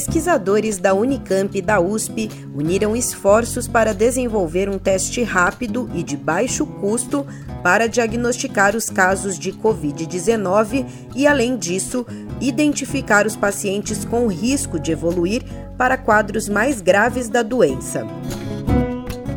Pesquisadores da Unicamp e da USP uniram esforços para desenvolver um teste rápido e de baixo custo para diagnosticar os casos de Covid-19 e, além disso, identificar os pacientes com risco de evoluir para quadros mais graves da doença.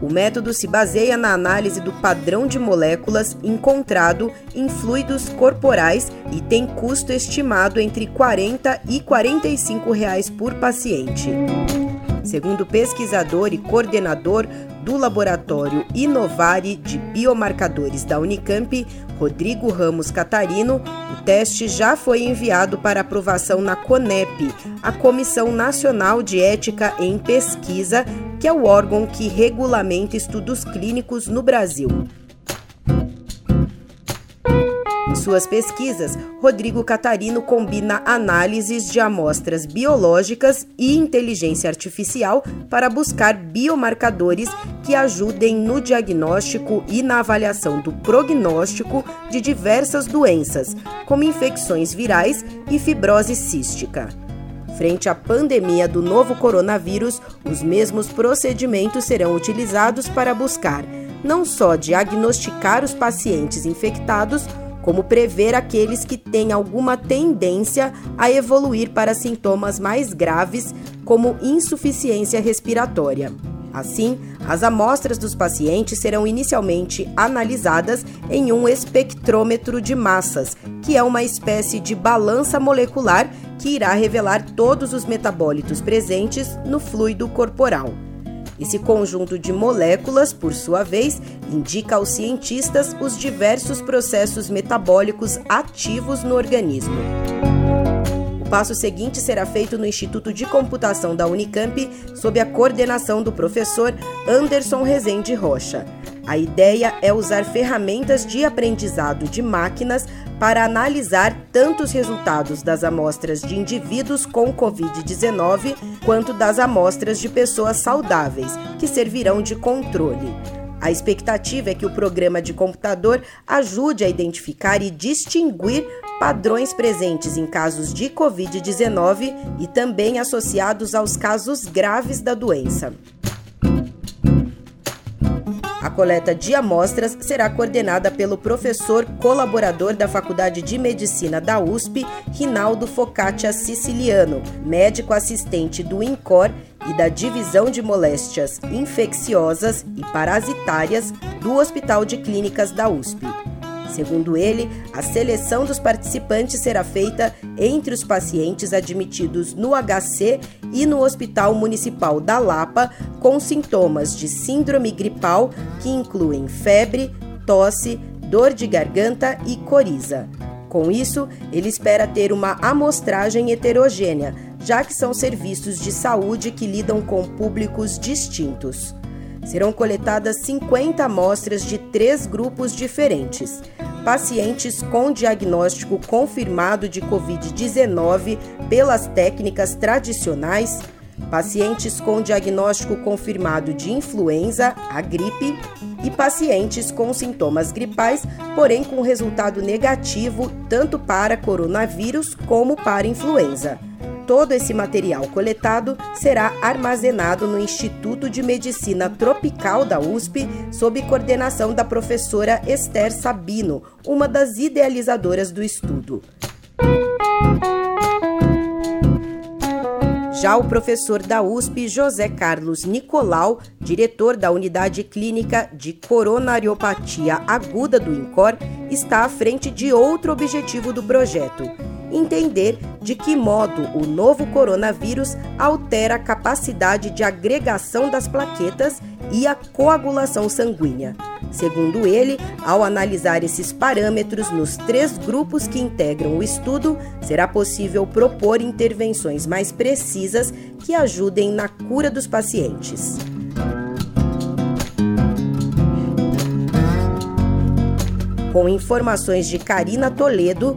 O método se baseia na análise do padrão de moléculas encontrado em fluidos corporais e tem custo estimado entre R$ 40 e 45 reais por paciente. Segundo pesquisador e coordenador do Laboratório Inovare de Biomarcadores da Unicamp, Rodrigo Ramos Catarino, o teste já foi enviado para aprovação na CONEP, a Comissão Nacional de Ética em Pesquisa, que é o órgão que regulamenta estudos clínicos no Brasil suas pesquisas, Rodrigo Catarino combina análises de amostras biológicas e inteligência artificial para buscar biomarcadores que ajudem no diagnóstico e na avaliação do prognóstico de diversas doenças, como infecções virais e fibrose cística. Frente à pandemia do novo coronavírus, os mesmos procedimentos serão utilizados para buscar não só diagnosticar os pacientes infectados, como prever aqueles que têm alguma tendência a evoluir para sintomas mais graves, como insuficiência respiratória. Assim, as amostras dos pacientes serão inicialmente analisadas em um espectrômetro de massas, que é uma espécie de balança molecular que irá revelar todos os metabólitos presentes no fluido corporal. Esse conjunto de moléculas, por sua vez, indica aos cientistas os diversos processos metabólicos ativos no organismo. Passo seguinte será feito no Instituto de Computação da Unicamp, sob a coordenação do professor Anderson Rezende Rocha. A ideia é usar ferramentas de aprendizado de máquinas para analisar tanto os resultados das amostras de indivíduos com Covid-19 quanto das amostras de pessoas saudáveis, que servirão de controle. A expectativa é que o programa de computador ajude a identificar e distinguir padrões presentes em casos de Covid-19 e também associados aos casos graves da doença. A coleta de amostras será coordenada pelo professor colaborador da Faculdade de Medicina da USP, Rinaldo Focaccia Siciliano, médico assistente do INCOR e da Divisão de Moléstias Infecciosas e Parasitárias do Hospital de Clínicas da USP. Segundo ele, a seleção dos participantes será feita entre os pacientes admitidos no HC e no Hospital Municipal da Lapa com sintomas de síndrome gripal que incluem febre, tosse, dor de garganta e coriza. Com isso, ele espera ter uma amostragem heterogênea, já que são serviços de saúde que lidam com públicos distintos serão coletadas 50 amostras de três grupos diferentes. Pacientes com diagnóstico confirmado de Covid-19 pelas técnicas tradicionais, pacientes com diagnóstico confirmado de influenza, a gripe, e pacientes com sintomas gripais, porém com resultado negativo tanto para coronavírus como para influenza. Todo esse material coletado será armazenado no Instituto de Medicina Tropical da USP, sob coordenação da professora Esther Sabino, uma das idealizadoras do estudo. Já o professor da USP, José Carlos Nicolau, diretor da Unidade Clínica de Coronariopatia Aguda do INCOR, está à frente de outro objetivo do projeto entender de que modo o novo coronavírus altera a capacidade de agregação das plaquetas e a coagulação sanguínea. Segundo ele, ao analisar esses parâmetros nos três grupos que integram o estudo, será possível propor intervenções mais precisas que ajudem na cura dos pacientes. Com informações de Karina Toledo,